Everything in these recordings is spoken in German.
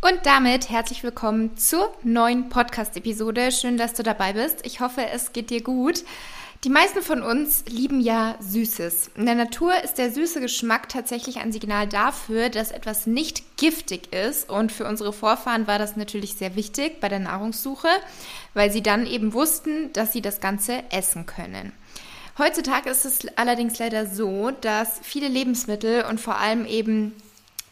Und damit herzlich willkommen zur neuen Podcast-Episode. Schön, dass du dabei bist. Ich hoffe, es geht dir gut. Die meisten von uns lieben ja Süßes. In der Natur ist der süße Geschmack tatsächlich ein Signal dafür, dass etwas nicht giftig ist. Und für unsere Vorfahren war das natürlich sehr wichtig bei der Nahrungssuche, weil sie dann eben wussten, dass sie das Ganze essen können. Heutzutage ist es allerdings leider so, dass viele Lebensmittel und vor allem eben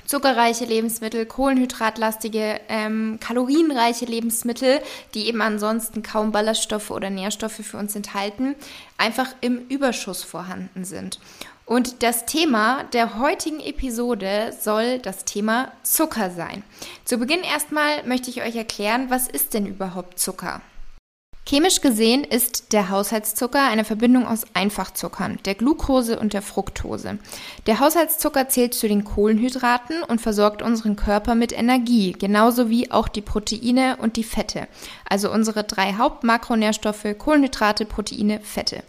zuckerreiche Lebensmittel, kohlenhydratlastige, ähm, kalorienreiche Lebensmittel, die eben ansonsten kaum Ballaststoffe oder Nährstoffe für uns enthalten, einfach im Überschuss vorhanden sind. Und das Thema der heutigen Episode soll das Thema Zucker sein. Zu Beginn erstmal möchte ich euch erklären, was ist denn überhaupt Zucker? Chemisch gesehen ist der Haushaltszucker eine Verbindung aus Einfachzuckern, der Glucose und der Fructose. Der Haushaltszucker zählt zu den Kohlenhydraten und versorgt unseren Körper mit Energie, genauso wie auch die Proteine und die Fette, also unsere drei Hauptmakronährstoffe Kohlenhydrate, Proteine, Fette.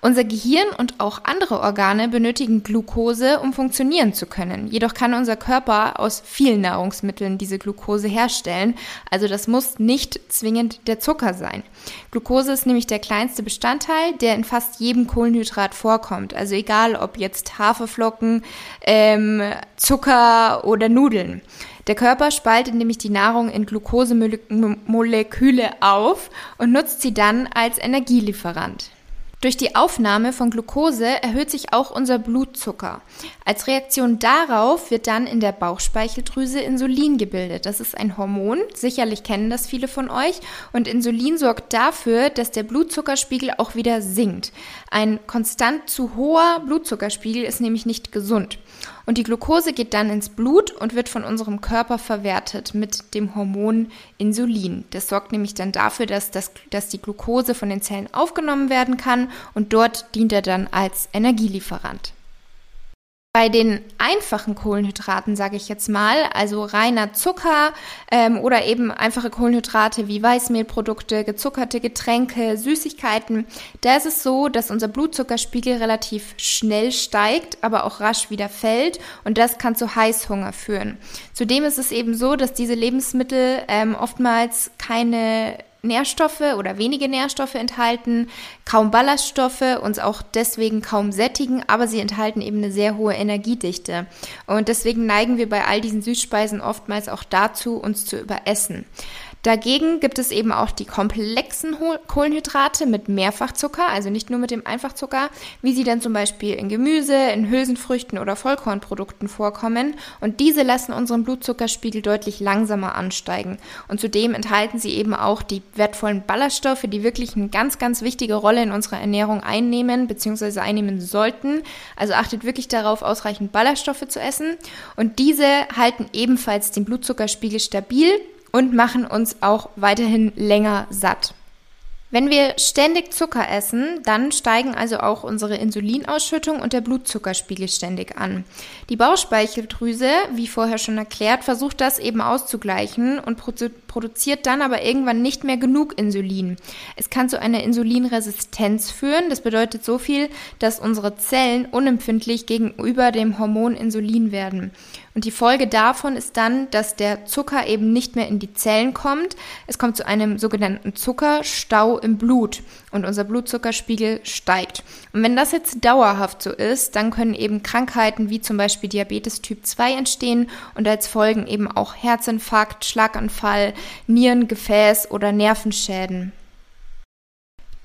Unser Gehirn und auch andere Organe benötigen Glucose, um funktionieren zu können. Jedoch kann unser Körper aus vielen Nahrungsmitteln diese Glucose herstellen. Also das muss nicht zwingend der Zucker sein. Glucose ist nämlich der kleinste Bestandteil, der in fast jedem Kohlenhydrat vorkommt. Also egal ob jetzt Haferflocken, ähm, Zucker oder Nudeln. Der Körper spaltet nämlich die Nahrung in Glukosemoleküle auf und nutzt sie dann als Energielieferant. Durch die Aufnahme von Glucose erhöht sich auch unser Blutzucker. Als Reaktion darauf wird dann in der Bauchspeicheldrüse Insulin gebildet. Das ist ein Hormon, sicherlich kennen das viele von euch. Und Insulin sorgt dafür, dass der Blutzuckerspiegel auch wieder sinkt. Ein konstant zu hoher Blutzuckerspiegel ist nämlich nicht gesund. Und die Glucose geht dann ins Blut und wird von unserem Körper verwertet mit dem Hormon Insulin. Das sorgt nämlich dann dafür, dass, das, dass die Glucose von den Zellen aufgenommen werden kann und dort dient er dann als Energielieferant. Bei den einfachen Kohlenhydraten, sage ich jetzt mal, also reiner Zucker ähm, oder eben einfache Kohlenhydrate wie Weißmehlprodukte, gezuckerte Getränke, Süßigkeiten, da ist es so, dass unser Blutzuckerspiegel relativ schnell steigt, aber auch rasch wieder fällt und das kann zu Heißhunger führen. Zudem ist es eben so, dass diese Lebensmittel ähm, oftmals keine Nährstoffe oder wenige Nährstoffe enthalten, kaum Ballaststoffe, uns auch deswegen kaum sättigen, aber sie enthalten eben eine sehr hohe Energiedichte. Und deswegen neigen wir bei all diesen Süßspeisen oftmals auch dazu, uns zu überessen. Dagegen gibt es eben auch die komplexen Kohlenhydrate mit Mehrfachzucker, also nicht nur mit dem Einfachzucker, wie sie dann zum Beispiel in Gemüse, in Hülsenfrüchten oder Vollkornprodukten vorkommen. Und diese lassen unseren Blutzuckerspiegel deutlich langsamer ansteigen. Und zudem enthalten sie eben auch die wertvollen Ballaststoffe, die wirklich eine ganz, ganz wichtige Rolle in unserer Ernährung einnehmen bzw. einnehmen sollten. Also achtet wirklich darauf, ausreichend Ballaststoffe zu essen. Und diese halten ebenfalls den Blutzuckerspiegel stabil und machen uns auch weiterhin länger satt. Wenn wir ständig Zucker essen, dann steigen also auch unsere Insulinausschüttung und der Blutzuckerspiegel ständig an. Die Bauchspeicheldrüse, wie vorher schon erklärt, versucht das eben auszugleichen und produziert dann aber irgendwann nicht mehr genug Insulin. Es kann zu einer Insulinresistenz führen. Das bedeutet so viel, dass unsere Zellen unempfindlich gegenüber dem Hormon Insulin werden. Und die Folge davon ist dann, dass der Zucker eben nicht mehr in die Zellen kommt. Es kommt zu einem sogenannten Zuckerstau im Blut und unser Blutzuckerspiegel steigt. Und wenn das jetzt dauerhaft so ist, dann können eben Krankheiten wie zum Beispiel Diabetes Typ 2 entstehen und als Folgen eben auch Herzinfarkt, Schlaganfall, Nieren, Gefäß oder Nervenschäden.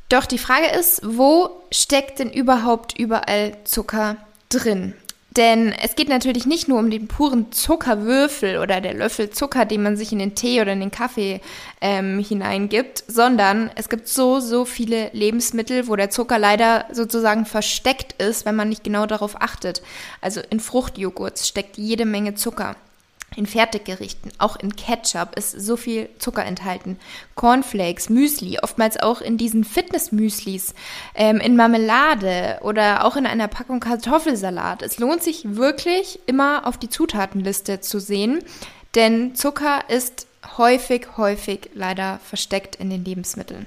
Doch die Frage ist, wo steckt denn überhaupt überall Zucker drin? Denn es geht natürlich nicht nur um den puren Zuckerwürfel oder der Löffel Zucker, den man sich in den Tee oder in den Kaffee ähm, hineingibt, sondern es gibt so, so viele Lebensmittel, wo der Zucker leider sozusagen versteckt ist, wenn man nicht genau darauf achtet. Also in Fruchtjoghurt steckt jede Menge Zucker. In Fertiggerichten, auch in Ketchup ist so viel Zucker enthalten. Cornflakes, Müsli, oftmals auch in diesen Fitness-Müslis, ähm, in Marmelade oder auch in einer Packung Kartoffelsalat. Es lohnt sich wirklich immer auf die Zutatenliste zu sehen, denn Zucker ist häufig, häufig leider versteckt in den Lebensmitteln.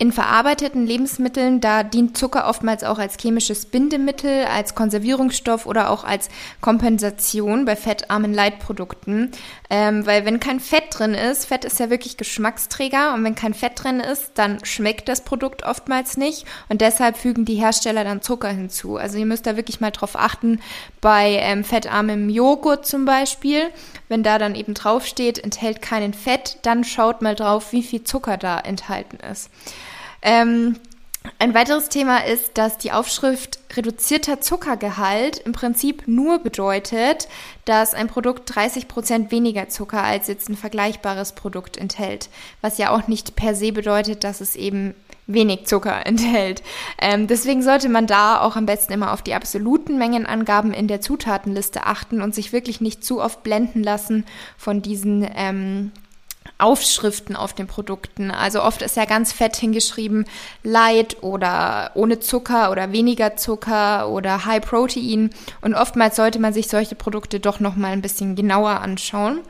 In verarbeiteten Lebensmitteln, da dient Zucker oftmals auch als chemisches Bindemittel, als Konservierungsstoff oder auch als Kompensation bei fettarmen Leitprodukten. Ähm, weil wenn kein Fett drin ist, Fett ist ja wirklich Geschmacksträger und wenn kein Fett drin ist, dann schmeckt das Produkt oftmals nicht und deshalb fügen die Hersteller dann Zucker hinzu. Also ihr müsst da wirklich mal drauf achten, bei ähm, fettarmem Joghurt zum Beispiel, wenn da dann eben draufsteht, enthält keinen Fett, dann schaut mal drauf, wie viel Zucker da enthalten ist. Ähm, ein weiteres Thema ist, dass die Aufschrift reduzierter Zuckergehalt im Prinzip nur bedeutet, dass ein Produkt 30 Prozent weniger Zucker als jetzt ein vergleichbares Produkt enthält, was ja auch nicht per se bedeutet, dass es eben wenig Zucker enthält. Ähm, deswegen sollte man da auch am besten immer auf die absoluten Mengenangaben in der Zutatenliste achten und sich wirklich nicht zu oft blenden lassen von diesen ähm, Aufschriften auf den Produkten. Also oft ist ja ganz fett hingeschrieben light oder ohne Zucker oder weniger Zucker oder High Protein. Und oftmals sollte man sich solche Produkte doch noch mal ein bisschen genauer anschauen.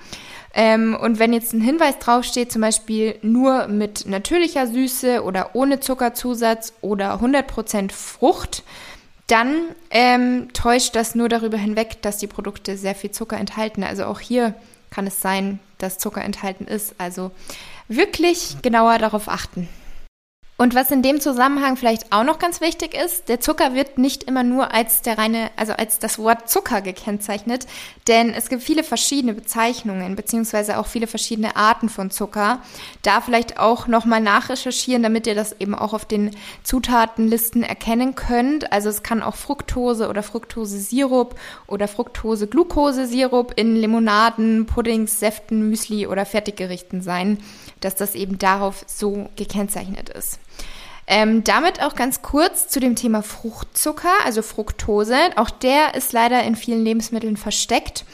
Ähm, und wenn jetzt ein Hinweis draufsteht, zum Beispiel nur mit natürlicher Süße oder ohne Zuckerzusatz oder 100% Frucht, dann ähm, täuscht das nur darüber hinweg, dass die Produkte sehr viel Zucker enthalten. Also auch hier kann es sein, dass Zucker enthalten ist. Also wirklich genauer darauf achten. Und was in dem Zusammenhang vielleicht auch noch ganz wichtig ist, der Zucker wird nicht immer nur als der reine, also als das Wort Zucker gekennzeichnet, denn es gibt viele verschiedene Bezeichnungen beziehungsweise auch viele verschiedene Arten von Zucker. Da vielleicht auch nochmal nachrecherchieren, damit ihr das eben auch auf den Zutatenlisten erkennen könnt. Also es kann auch Fructose oder Fructose-Sirup oder Fructose-Glucose-Sirup in Limonaden, Puddings, Säften, Müsli oder Fertiggerichten sein, dass das eben darauf so gekennzeichnet ist. Ähm, damit auch ganz kurz zu dem Thema Fruchtzucker, also Fructose. Auch der ist leider in vielen Lebensmitteln versteckt.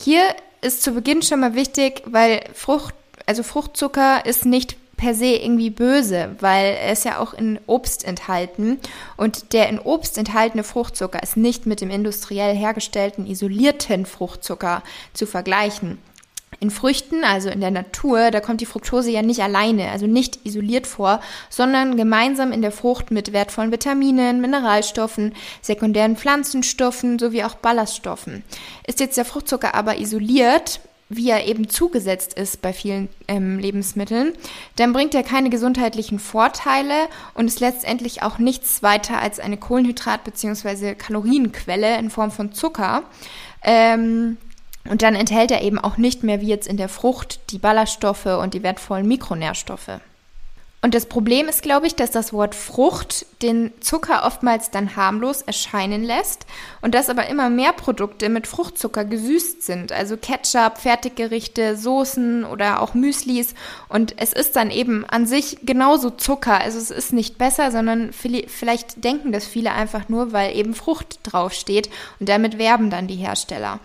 Hier ist zu Beginn schon mal wichtig, weil Frucht, also Fruchtzucker ist nicht per se irgendwie böse, weil er ist ja auch in Obst enthalten und der in Obst enthaltene Fruchtzucker ist nicht mit dem industriell hergestellten isolierten Fruchtzucker zu vergleichen. In Früchten, also in der Natur, da kommt die Fructose ja nicht alleine, also nicht isoliert vor, sondern gemeinsam in der Frucht mit wertvollen Vitaminen, Mineralstoffen, sekundären Pflanzenstoffen sowie auch Ballaststoffen. Ist jetzt der Fruchtzucker aber isoliert, wie er eben zugesetzt ist bei vielen ähm, Lebensmitteln, dann bringt er keine gesundheitlichen Vorteile und ist letztendlich auch nichts weiter als eine Kohlenhydrat- bzw. Kalorienquelle in Form von Zucker. Ähm, und dann enthält er eben auch nicht mehr wie jetzt in der Frucht die Ballaststoffe und die wertvollen Mikronährstoffe. Und das Problem ist, glaube ich, dass das Wort Frucht den Zucker oftmals dann harmlos erscheinen lässt und dass aber immer mehr Produkte mit Fruchtzucker gesüßt sind, also Ketchup, Fertiggerichte, Soßen oder auch Müslis und es ist dann eben an sich genauso Zucker, also es ist nicht besser, sondern vielleicht denken das viele einfach nur, weil eben Frucht draufsteht und damit werben dann die Hersteller.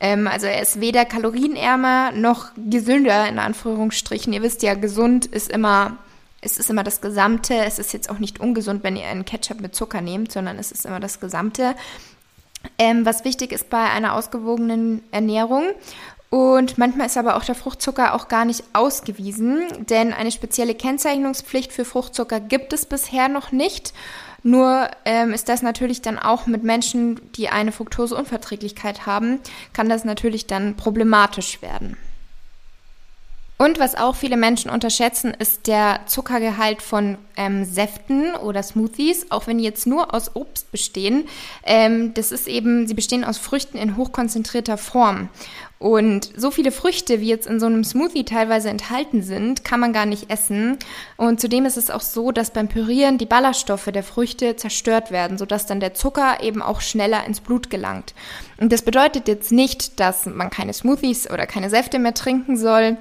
Ähm, also er ist weder kalorienärmer noch gesünder, in Anführungsstrichen. Ihr wisst ja, gesund ist immer, es ist immer das Gesamte. Es ist jetzt auch nicht ungesund, wenn ihr einen Ketchup mit Zucker nehmt, sondern es ist immer das Gesamte. Ähm, was wichtig ist bei einer ausgewogenen Ernährung Und manchmal ist aber auch der Fruchtzucker auch gar nicht ausgewiesen, denn eine spezielle Kennzeichnungspflicht für Fruchtzucker gibt es bisher noch nicht. Nur ähm, ist das natürlich dann auch mit Menschen, die eine Fructoseunverträglichkeit haben, kann das natürlich dann problematisch werden. Und was auch viele Menschen unterschätzen, ist der Zuckergehalt von ähm, Säften oder Smoothies, auch wenn die jetzt nur aus Obst bestehen. Ähm, das ist eben, sie bestehen aus Früchten in hochkonzentrierter Form. Und so viele Früchte, wie jetzt in so einem Smoothie teilweise enthalten sind, kann man gar nicht essen. Und zudem ist es auch so, dass beim Pürieren die Ballaststoffe der Früchte zerstört werden, sodass dann der Zucker eben auch schneller ins Blut gelangt. Und das bedeutet jetzt nicht, dass man keine Smoothies oder keine Säfte mehr trinken soll.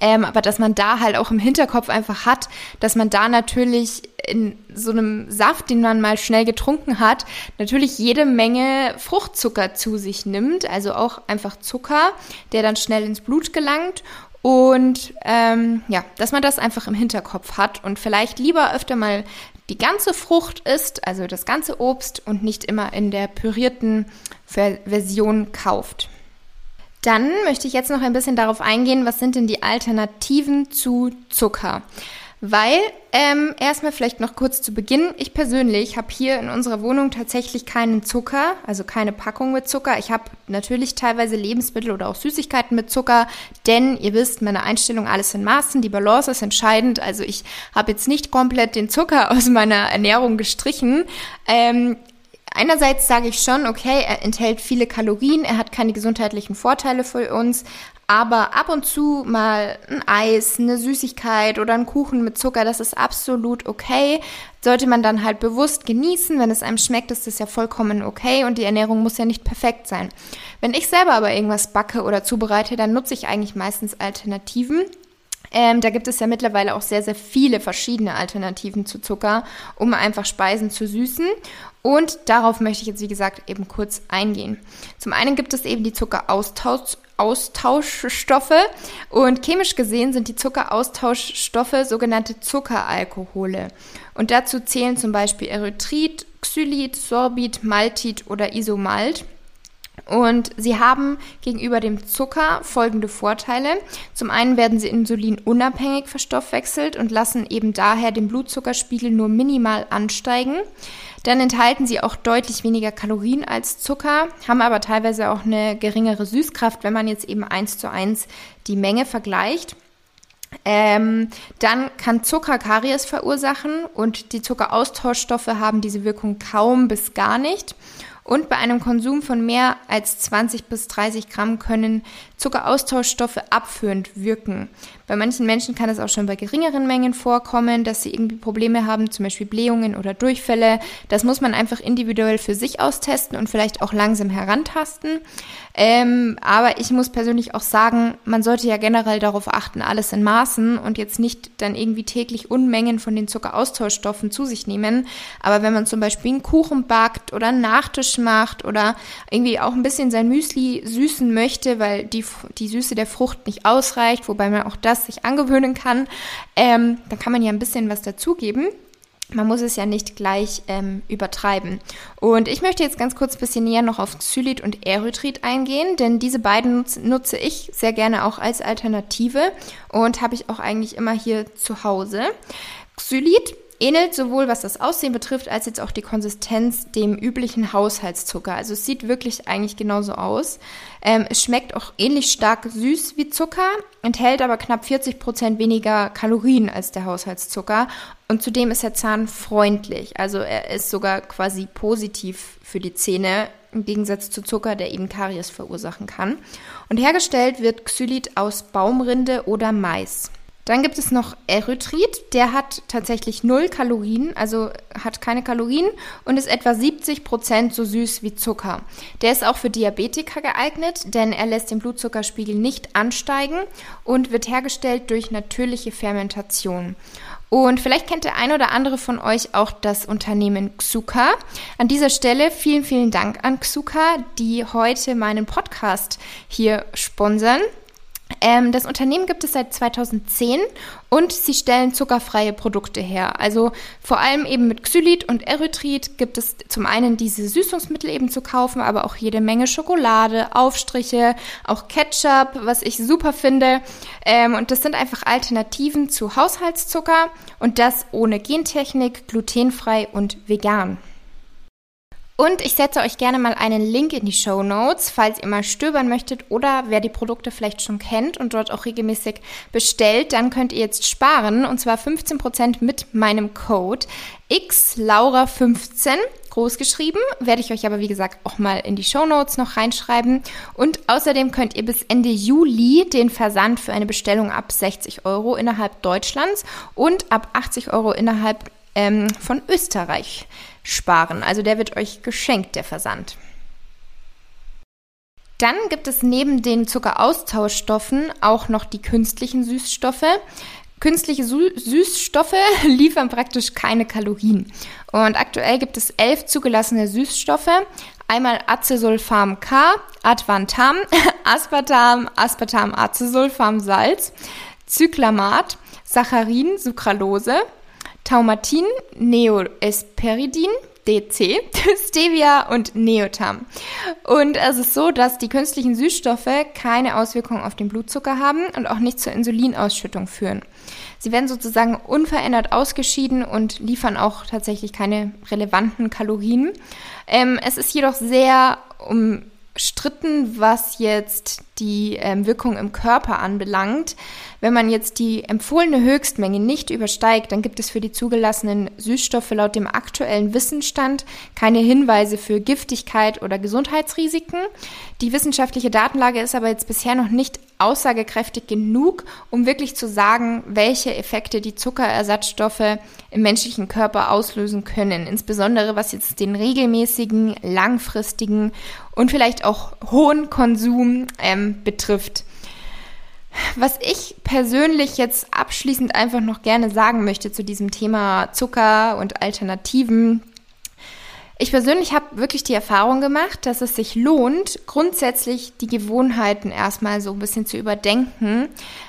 Ähm, aber dass man da halt auch im Hinterkopf einfach hat, dass man da natürlich in so einem Saft, den man mal schnell getrunken hat, natürlich jede Menge Fruchtzucker zu sich nimmt, also auch einfach Zucker, der dann schnell ins Blut gelangt. Und ähm, ja, dass man das einfach im Hinterkopf hat und vielleicht lieber öfter mal die ganze Frucht isst, also das ganze Obst und nicht immer in der pürierten Version kauft. Dann möchte ich jetzt noch ein bisschen darauf eingehen, was sind denn die Alternativen zu Zucker? Weil, ähm, erstmal vielleicht noch kurz zu Beginn, ich persönlich habe hier in unserer Wohnung tatsächlich keinen Zucker, also keine Packung mit Zucker. Ich habe natürlich teilweise Lebensmittel oder auch Süßigkeiten mit Zucker, denn ihr wisst, meine Einstellung alles in Maßen, die Balance ist entscheidend. Also ich habe jetzt nicht komplett den Zucker aus meiner Ernährung gestrichen. Ähm, Einerseits sage ich schon, okay, er enthält viele Kalorien, er hat keine gesundheitlichen Vorteile für uns, aber ab und zu mal ein Eis, eine Süßigkeit oder ein Kuchen mit Zucker, das ist absolut okay. Sollte man dann halt bewusst genießen. Wenn es einem schmeckt, ist das ja vollkommen okay und die Ernährung muss ja nicht perfekt sein. Wenn ich selber aber irgendwas backe oder zubereite, dann nutze ich eigentlich meistens Alternativen. Ähm, da gibt es ja mittlerweile auch sehr, sehr viele verschiedene Alternativen zu Zucker, um einfach Speisen zu süßen. Und darauf möchte ich jetzt, wie gesagt, eben kurz eingehen. Zum einen gibt es eben die Zuckeraustauschstoffe und chemisch gesehen sind die Zuckeraustauschstoffe sogenannte Zuckeralkohole. Und dazu zählen zum Beispiel Erythrit, Xylit, Sorbit, Maltit oder Isomalt. Und sie haben gegenüber dem Zucker folgende Vorteile. Zum einen werden sie insulinunabhängig verstoffwechselt und lassen eben daher den Blutzuckerspiegel nur minimal ansteigen. Dann enthalten sie auch deutlich weniger Kalorien als Zucker, haben aber teilweise auch eine geringere Süßkraft, wenn man jetzt eben eins zu eins die Menge vergleicht. Ähm, dann kann Zucker Karies verursachen und die Zuckeraustauschstoffe haben diese Wirkung kaum bis gar nicht. Und bei einem Konsum von mehr als 20 bis 30 Gramm können Zuckeraustauschstoffe abführend wirken. Bei manchen Menschen kann es auch schon bei geringeren Mengen vorkommen, dass sie irgendwie Probleme haben, zum Beispiel Blähungen oder Durchfälle. Das muss man einfach individuell für sich austesten und vielleicht auch langsam herantasten. Ähm, aber ich muss persönlich auch sagen, man sollte ja generell darauf achten, alles in Maßen und jetzt nicht dann irgendwie täglich Unmengen von den Zuckeraustauschstoffen zu sich nehmen. Aber wenn man zum Beispiel einen Kuchen backt oder einen Nachtisch macht oder irgendwie auch ein bisschen sein Müsli süßen möchte, weil die, die Süße der Frucht nicht ausreicht, wobei man auch das das sich angewöhnen kann, ähm, dann kann man ja ein bisschen was dazugeben. Man muss es ja nicht gleich ähm, übertreiben. Und ich möchte jetzt ganz kurz ein bisschen näher noch auf Xylit und Erythrit eingehen, denn diese beiden nutze, nutze ich sehr gerne auch als Alternative und habe ich auch eigentlich immer hier zu Hause. Xylit ähnelt sowohl was das Aussehen betrifft, als jetzt auch die Konsistenz dem üblichen Haushaltszucker. Also es sieht wirklich eigentlich genauso aus. Ähm, es schmeckt auch ähnlich stark süß wie Zucker, enthält aber knapp 40 Prozent weniger Kalorien als der Haushaltszucker. Und zudem ist er zahnfreundlich. Also er ist sogar quasi positiv für die Zähne, im Gegensatz zu Zucker, der eben Karies verursachen kann. Und hergestellt wird Xylit aus Baumrinde oder Mais. Dann gibt es noch Erythrit, der hat tatsächlich null Kalorien, also hat keine Kalorien und ist etwa 70 Prozent so süß wie Zucker. Der ist auch für Diabetiker geeignet, denn er lässt den Blutzuckerspiegel nicht ansteigen und wird hergestellt durch natürliche Fermentation. Und vielleicht kennt der ein oder andere von euch auch das Unternehmen Xuka. An dieser Stelle vielen, vielen Dank an Xuka, die heute meinen Podcast hier sponsern. Ähm, das Unternehmen gibt es seit 2010 und sie stellen zuckerfreie Produkte her. Also vor allem eben mit Xylit und Erythrit gibt es zum einen diese Süßungsmittel eben zu kaufen, aber auch jede Menge Schokolade, Aufstriche, auch Ketchup, was ich super finde. Ähm, und das sind einfach Alternativen zu Haushaltszucker und das ohne Gentechnik, glutenfrei und vegan. Und ich setze euch gerne mal einen Link in die Show Notes, falls ihr mal stöbern möchtet oder wer die Produkte vielleicht schon kennt und dort auch regelmäßig bestellt, dann könnt ihr jetzt sparen und zwar 15% mit meinem Code XLaura15 groß geschrieben, werde ich euch aber wie gesagt auch mal in die Show Notes noch reinschreiben. Und außerdem könnt ihr bis Ende Juli den Versand für eine Bestellung ab 60 Euro innerhalb Deutschlands und ab 80 Euro innerhalb ähm, von Österreich sparen. Also der wird euch geschenkt, der Versand. Dann gibt es neben den Zuckeraustauschstoffen auch noch die künstlichen Süßstoffe. Künstliche Süßstoffe liefern praktisch keine Kalorien. Und aktuell gibt es elf zugelassene Süßstoffe. Einmal Acesulfam K, Advantam, Aspartam, Aspartam Acesulfam Salz, Cyclamat, Saccharin, Sucralose, Taumatin, Neoesperidin, DC, Stevia und Neotam. Und es ist so, dass die künstlichen Süßstoffe keine Auswirkungen auf den Blutzucker haben und auch nicht zur Insulinausschüttung führen. Sie werden sozusagen unverändert ausgeschieden und liefern auch tatsächlich keine relevanten Kalorien. Ähm, es ist jedoch sehr umstritten, was jetzt die ähm, Wirkung im Körper anbelangt. Wenn man jetzt die empfohlene Höchstmenge nicht übersteigt, dann gibt es für die zugelassenen Süßstoffe laut dem aktuellen Wissensstand keine Hinweise für Giftigkeit oder Gesundheitsrisiken. Die wissenschaftliche Datenlage ist aber jetzt bisher noch nicht aussagekräftig genug, um wirklich zu sagen, welche Effekte die Zuckerersatzstoffe im menschlichen Körper auslösen können. Insbesondere was jetzt den regelmäßigen, langfristigen und vielleicht auch hohen Konsum ähm, betrifft. Was ich persönlich jetzt abschließend einfach noch gerne sagen möchte zu diesem Thema Zucker und Alternativen. Ich persönlich habe wirklich die Erfahrung gemacht, dass es sich lohnt, grundsätzlich die Gewohnheiten erstmal so ein bisschen zu überdenken.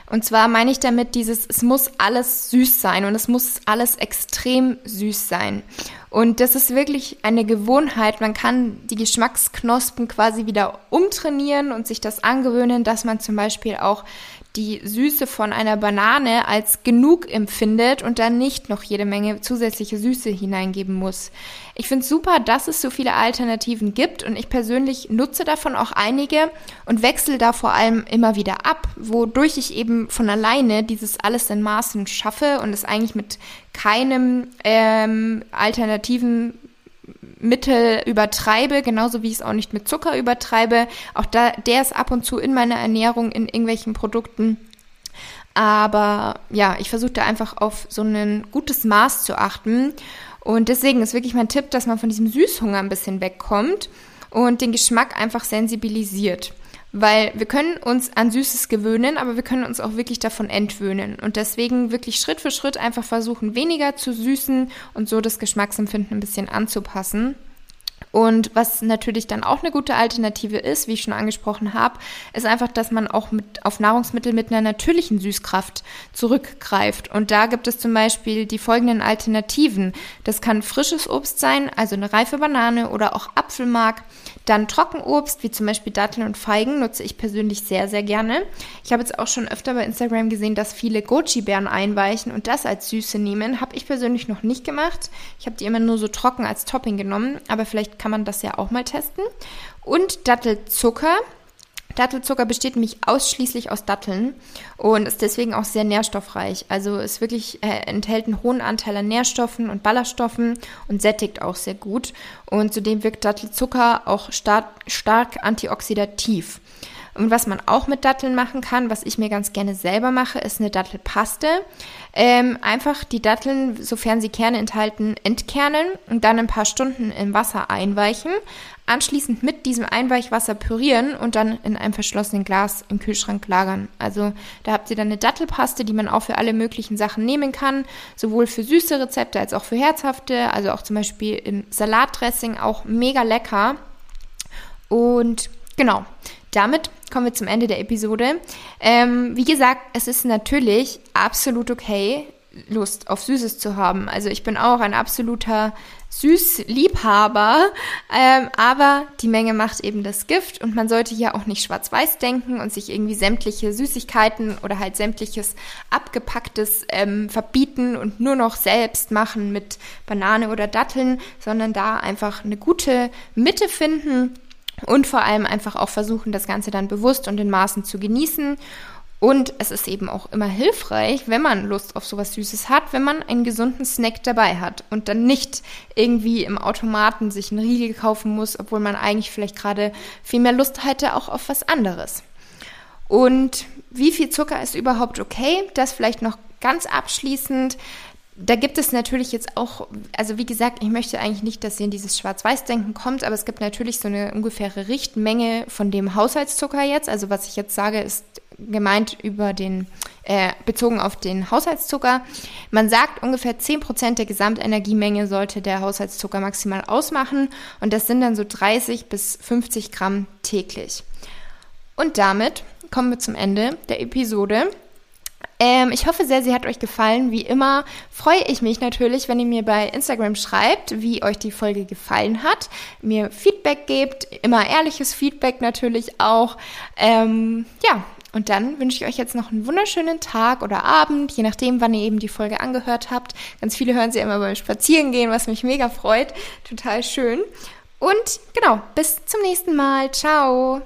Und zwar meine ich damit dieses, es muss alles süß sein und es muss alles extrem süß sein. Und das ist wirklich eine Gewohnheit. Man kann die Geschmacksknospen quasi wieder umtrainieren und sich das angewöhnen, dass man zum Beispiel auch die Süße von einer Banane als genug empfindet und dann nicht noch jede Menge zusätzliche Süße hineingeben muss. Ich finde es super, dass es so viele Alternativen gibt und ich persönlich nutze davon auch einige und wechsle da vor allem immer wieder ab, wodurch ich eben von alleine dieses alles in Maßen schaffe und es eigentlich mit keinem ähm, alternativen Mittel übertreibe, genauso wie ich es auch nicht mit Zucker übertreibe. Auch da, der ist ab und zu in meiner Ernährung in irgendwelchen Produkten. Aber ja, ich versuche da einfach auf so ein gutes Maß zu achten. Und deswegen ist wirklich mein Tipp, dass man von diesem Süßhunger ein bisschen wegkommt und den Geschmack einfach sensibilisiert. Weil wir können uns an Süßes gewöhnen, aber wir können uns auch wirklich davon entwöhnen. Und deswegen wirklich Schritt für Schritt einfach versuchen, weniger zu süßen und so das Geschmacksempfinden ein bisschen anzupassen. Und was natürlich dann auch eine gute Alternative ist, wie ich schon angesprochen habe, ist einfach, dass man auch mit, auf Nahrungsmittel mit einer natürlichen Süßkraft zurückgreift. Und da gibt es zum Beispiel die folgenden Alternativen. Das kann frisches Obst sein, also eine reife Banane oder auch Apfelmark. Dann Trockenobst, wie zum Beispiel Datteln und Feigen, nutze ich persönlich sehr, sehr gerne. Ich habe jetzt auch schon öfter bei Instagram gesehen, dass viele Goji-Beeren einweichen und das als Süße nehmen. Habe ich persönlich noch nicht gemacht. Ich habe die immer nur so trocken als Topping genommen, aber vielleicht kann man das ja auch mal testen. Und Dattelzucker. Dattelzucker besteht nämlich ausschließlich aus Datteln und ist deswegen auch sehr nährstoffreich. Also es wirklich äh, enthält einen hohen Anteil an Nährstoffen und Ballaststoffen und sättigt auch sehr gut. Und zudem wirkt Dattelzucker auch stark, stark antioxidativ. Und was man auch mit Datteln machen kann, was ich mir ganz gerne selber mache, ist eine Dattelpaste. Ähm, einfach die Datteln, sofern sie Kerne enthalten, entkernen und dann ein paar Stunden im Wasser einweichen. Anschließend mit diesem Einweichwasser pürieren und dann in einem verschlossenen Glas im Kühlschrank lagern. Also da habt ihr dann eine Dattelpaste, die man auch für alle möglichen Sachen nehmen kann, sowohl für süße Rezepte als auch für herzhafte, also auch zum Beispiel im Salatdressing auch mega lecker. Und genau, damit kommen wir zum Ende der Episode. Ähm, wie gesagt, es ist natürlich absolut okay, Lust auf Süßes zu haben. Also ich bin auch ein absoluter Süßliebhaber, ähm, aber die Menge macht eben das Gift und man sollte hier auch nicht schwarz-weiß denken und sich irgendwie sämtliche Süßigkeiten oder halt sämtliches abgepacktes ähm, verbieten und nur noch selbst machen mit Banane oder Datteln, sondern da einfach eine gute Mitte finden und vor allem einfach auch versuchen, das Ganze dann bewusst und in Maßen zu genießen und es ist eben auch immer hilfreich, wenn man Lust auf sowas Süßes hat, wenn man einen gesunden Snack dabei hat und dann nicht irgendwie im Automaten sich einen Riegel kaufen muss, obwohl man eigentlich vielleicht gerade viel mehr Lust hätte auch auf was anderes. Und wie viel Zucker ist überhaupt okay? Das vielleicht noch ganz abschließend. Da gibt es natürlich jetzt auch, also wie gesagt, ich möchte eigentlich nicht, dass ihr in dieses Schwarz-Weiß-Denken kommt, aber es gibt natürlich so eine ungefähre Richtmenge von dem Haushaltszucker jetzt. Also was ich jetzt sage, ist gemeint über den, äh, bezogen auf den Haushaltszucker. Man sagt, ungefähr 10% der Gesamtenergiemenge sollte der Haushaltszucker maximal ausmachen und das sind dann so 30 bis 50 Gramm täglich. Und damit kommen wir zum Ende der Episode. Ähm, ich hoffe sehr, sie hat euch gefallen. Wie immer freue ich mich natürlich, wenn ihr mir bei Instagram schreibt, wie euch die Folge gefallen hat, mir Feedback gebt, immer ehrliches Feedback natürlich auch. Ähm, ja, und dann wünsche ich euch jetzt noch einen wunderschönen Tag oder Abend, je nachdem, wann ihr eben die Folge angehört habt. Ganz viele hören sie immer beim Spazierengehen, was mich mega freut. Total schön. Und genau, bis zum nächsten Mal. Ciao.